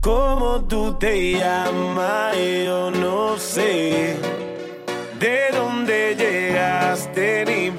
¿Cómo tú te llamas? Yo no sé. ¿De dónde llegaste? Ni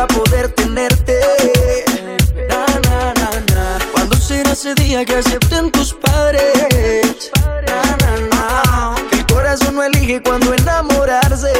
para poder tenerte. Na, na, na, na. ¿Cuándo será ese día que acepten tus padres? Na, na, na. Que el corazón no elige cuando enamorarse.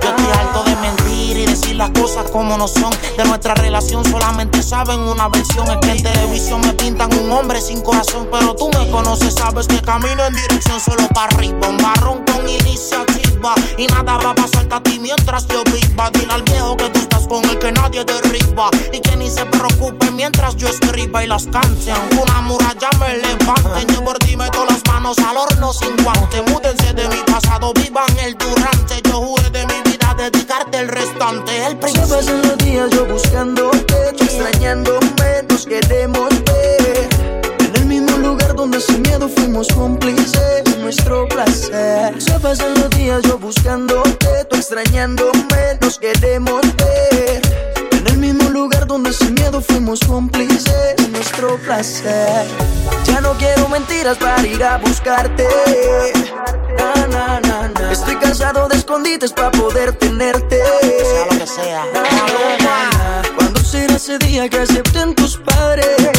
Yo estoy harto de mentir y decir las como no son. De nuestra relación solamente saben una versión. Es que en televisión me pintan un hombre sin corazón. Pero tú me conoces, sabes que camino en dirección solo para arriba. Un barrón con iniciativa. Y nada va a pasarte a ti mientras yo viva. Dile al viejo que tú estás con el que nadie derriba. Y que ni se preocupe mientras yo escriba y las cante. Aunque una muralla me levante. Yo por ti meto las manos al horno sin guante. Múdense de mi pasado, vivan el durante. Yo juré de mi vida dedicarte el restante. El Se príncipe. Pasan los días yo buscándote, tú extrañándome, nos queremos ver. En el mismo lugar donde sin miedo fuimos cómplices, nuestro placer. Se pasan los días yo buscándote, tú extrañándome, nos queremos ver. En el mismo lugar donde sin miedo fuimos cómplices, nuestro placer. Ya no quiero mentiras para ir a buscarte. Estoy cansado de escondites para poder tenerte. Sea. ¿Cuándo será ese día que acepten tus padres?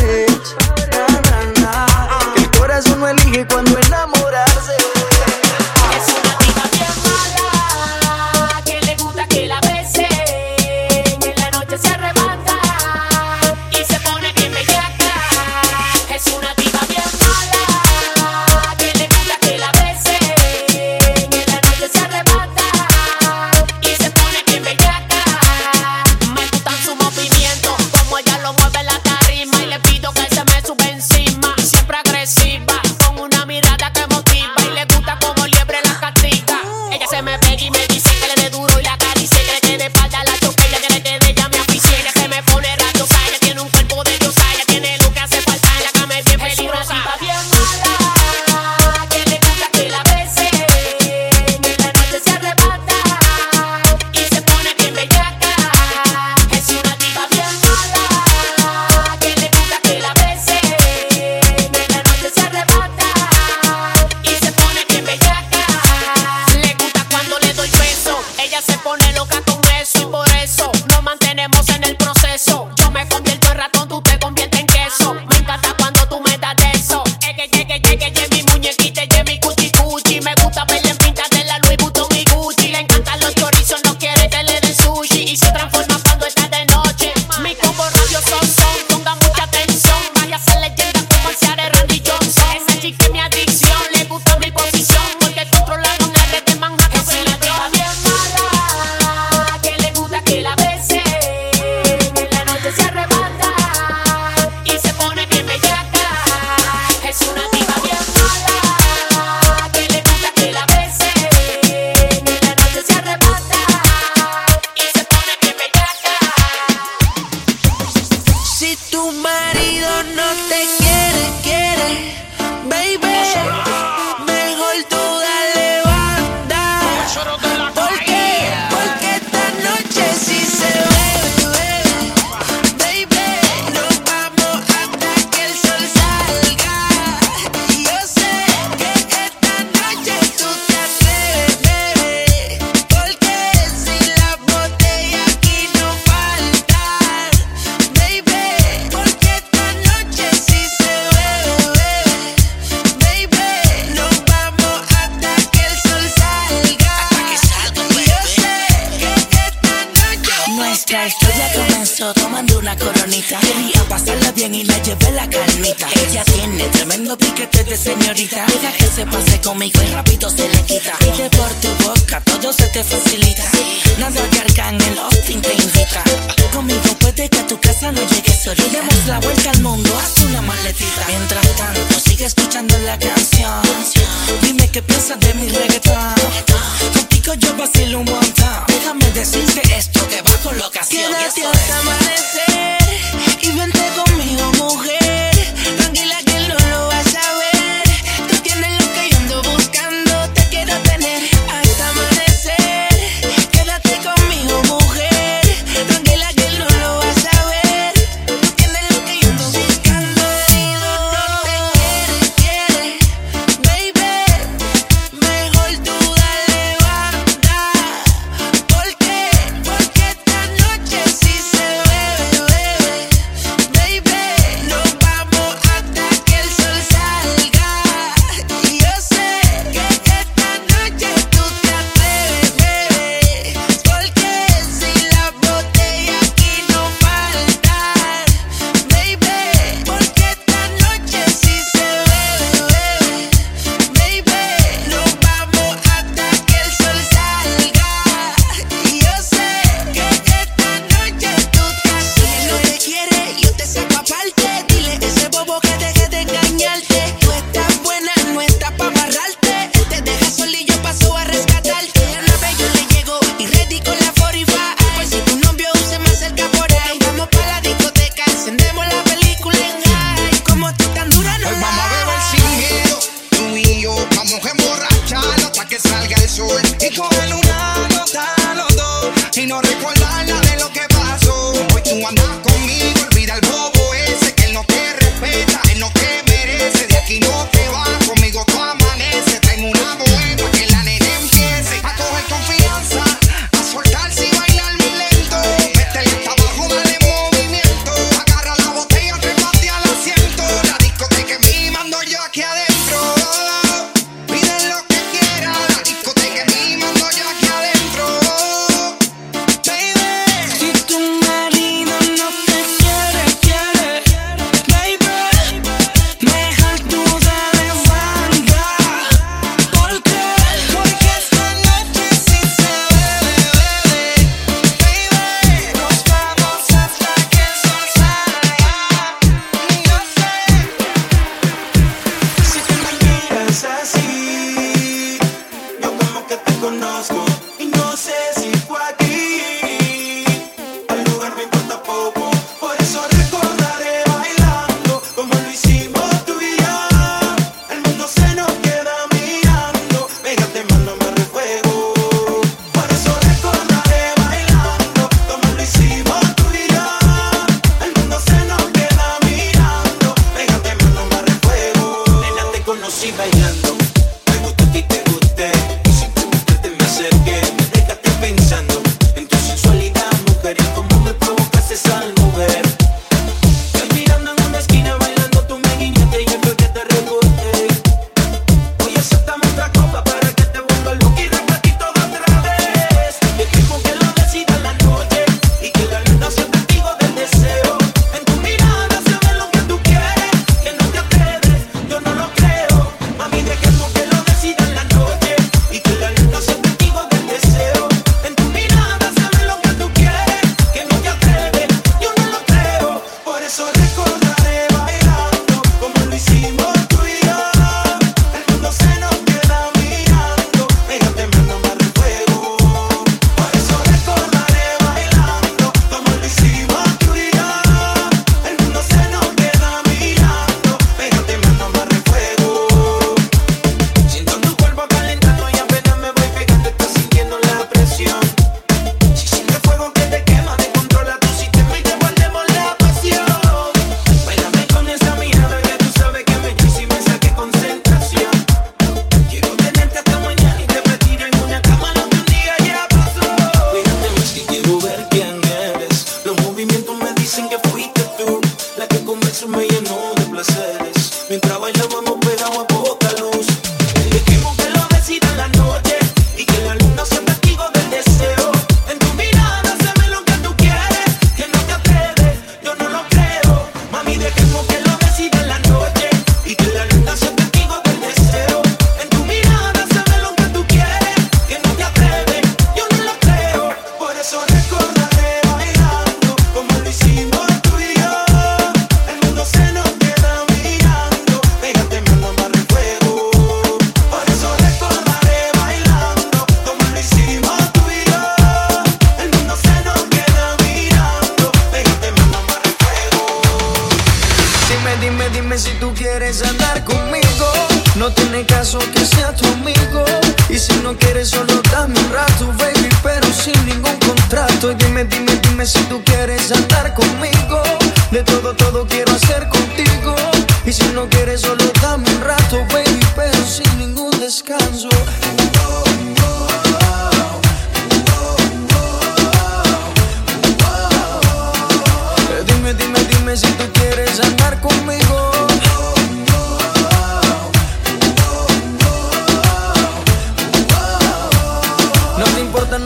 conmigo y rapito se le quita. Pide por tu boca, todo se te facilita. Nada que Arcángel Austin te invita. Conmigo puede que a tu casa no llegues solita. Demos la vuelta al mundo, haz una maletita. Mientras tanto, sigue escuchando la canción. Dime qué piensas de mi reggaetón. Contigo yo vacilo un montón. Déjame decirte esto, que te bajo locación. Quédate hasta amanecer y vente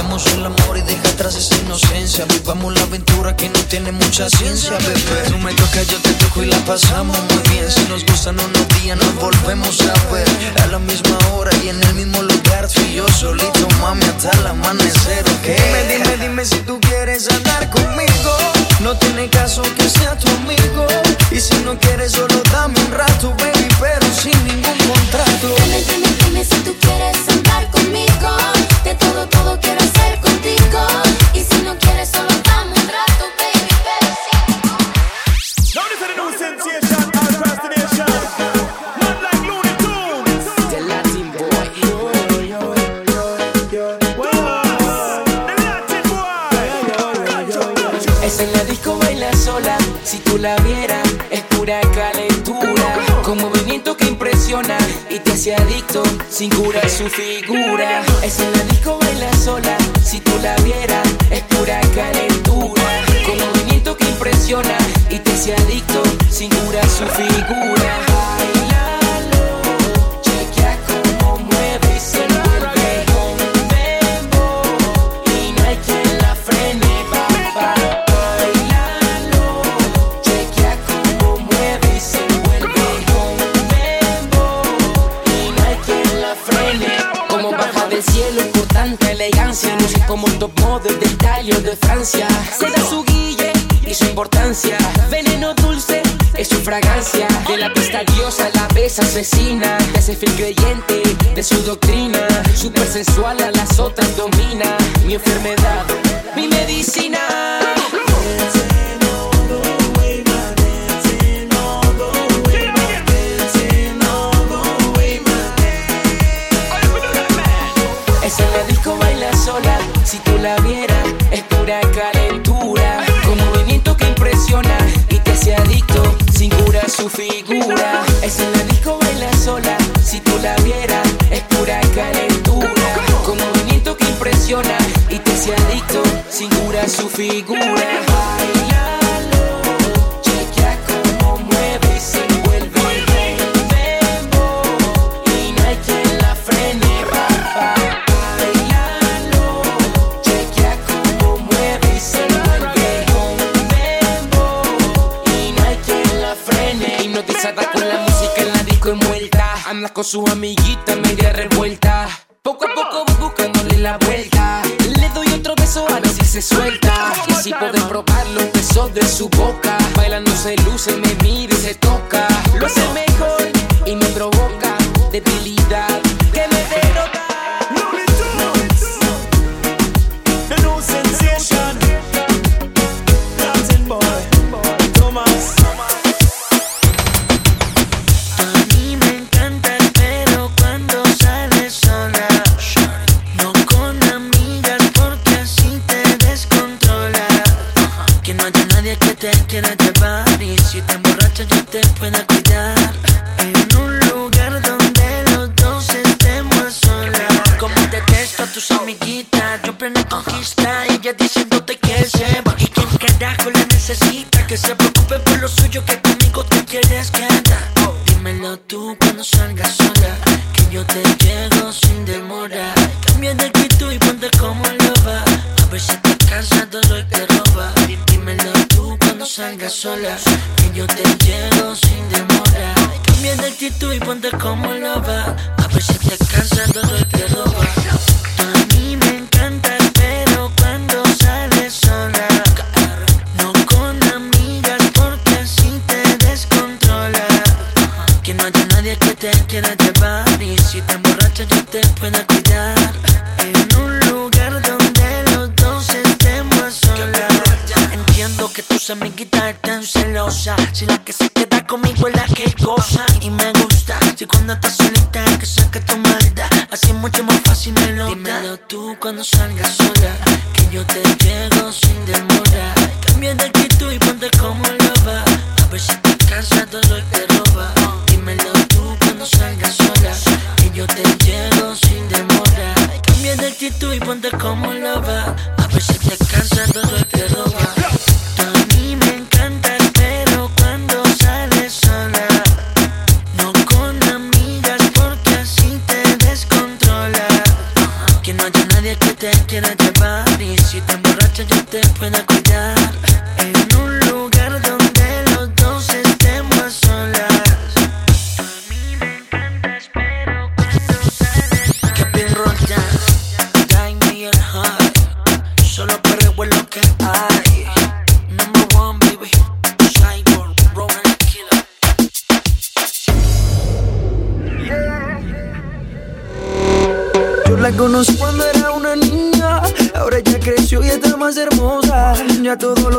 Hagamos el amor y deja atrás esa inocencia. Vivamos la aventura que no tiene mucha ciencia, bebé. Tú me tocas, yo te toco y la pasamos muy bien. Si nos gustan unos días, nos volvemos a ver. A la misma hora y en el mismo lugar. Fui yo solito, mami, hasta el amanecer, ¿ok? Dime, dime, dime si tú quieres vecina, ese feel con sus amiguitas media revuelta. Poco a poco voy buscándole la vuelta. Le doy otro beso a ver si se suelta. Y si puedo probar los besos de su boca. Bailando se luce, me mira nadie que te quiera llevar. Y si te emborrachas, yo te pueda cuidar. Tú cuando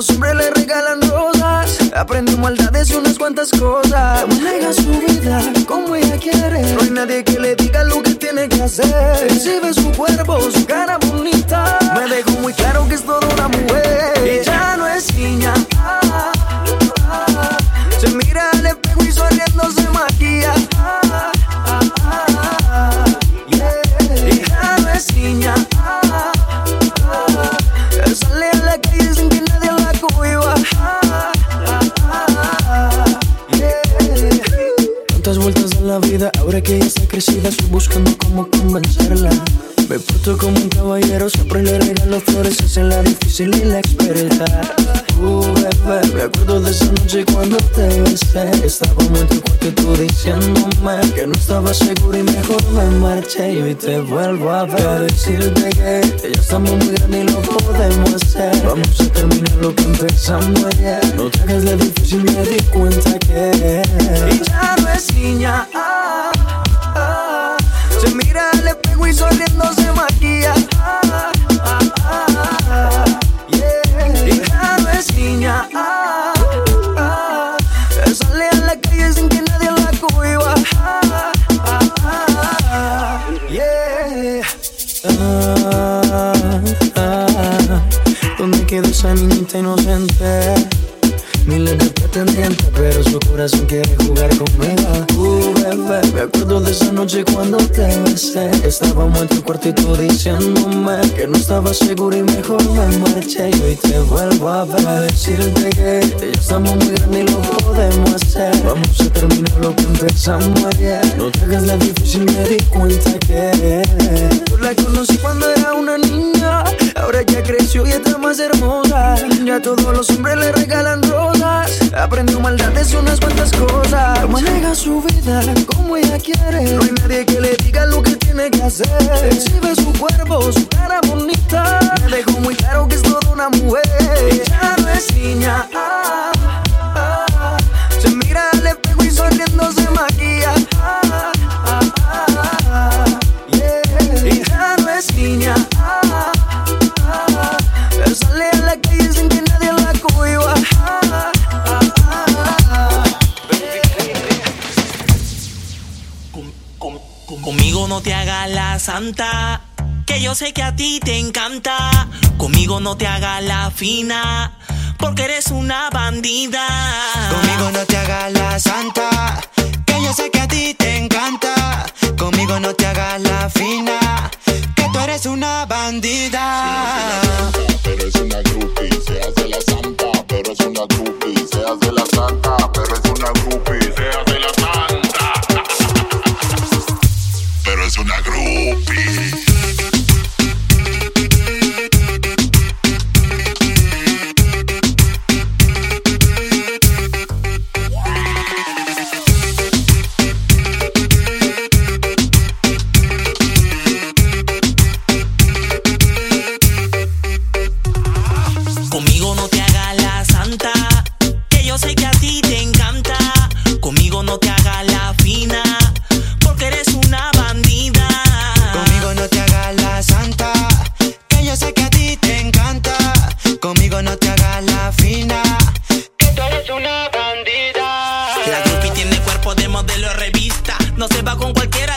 los hombres le regalan rosas. Aprendí maldades y unas cuantas cosas. Maneja su vida como ella quiere. No hay nadie que le diga lo que tiene que hacer. Exhibe su cuerpo, su cara buscando cómo convencerla. Me porto como un caballero, siempre le regalo flores, es la difícil y la experta. Uh, bebé, me acuerdo de esa noche cuando te besé. Estábamos en tu cuarto y tú diciéndome que no estaba seguro y mejor me marché. Y te vuelvo a ver. A decirte que ya estamos muy grandes y lo podemos hacer. Vamos a terminar lo que empezamos ayer. No te hagas la difícil, me di cuenta que ella no es niña. ah. Y sonriendo se maquilla. Ah, ah, ah, yeah. Ah, ah. Él sale a la calle sin que nadie la ah, yeah. Ah, ah. ¿Dónde quedó esa niñita inocente? Miles de pretendientes, pero su corazón quiere jugar conmigo. Uh, bebé, me acuerdo de esa noche cuando te besé. Estábamos en tu cuartito diciéndome que no estaba seguro y mejor me marché. Y hoy te vuelvo a ver a decirte que ya estamos muy grandes y lo podemos hacer. Vamos a terminar lo que empezamos ayer. No te hagas la difícil, me di cuenta que yo la conocí cuando era una niña. Ahora ya creció y está más hermosa. Ya todos los hombres le regalan Aprendió maldades y unas cuantas cosas. Maneja su vida como ella quiere. No hay nadie que le diga lo que tiene que hacer. Exhibe su cuerpo, su cara bonita. Me dejó muy claro que es toda una mujer. Ella no es niña. Que yo sé que a ti te encanta. Conmigo no te hagas la fina, porque eres una bandida. Conmigo no te hagas la santa, que yo sé que a ti te encanta. Conmigo no te hagas la fina, que tú eres una bandida. pero es una groupie, se hace la santa, pero es una groupie, no se va con cualquiera.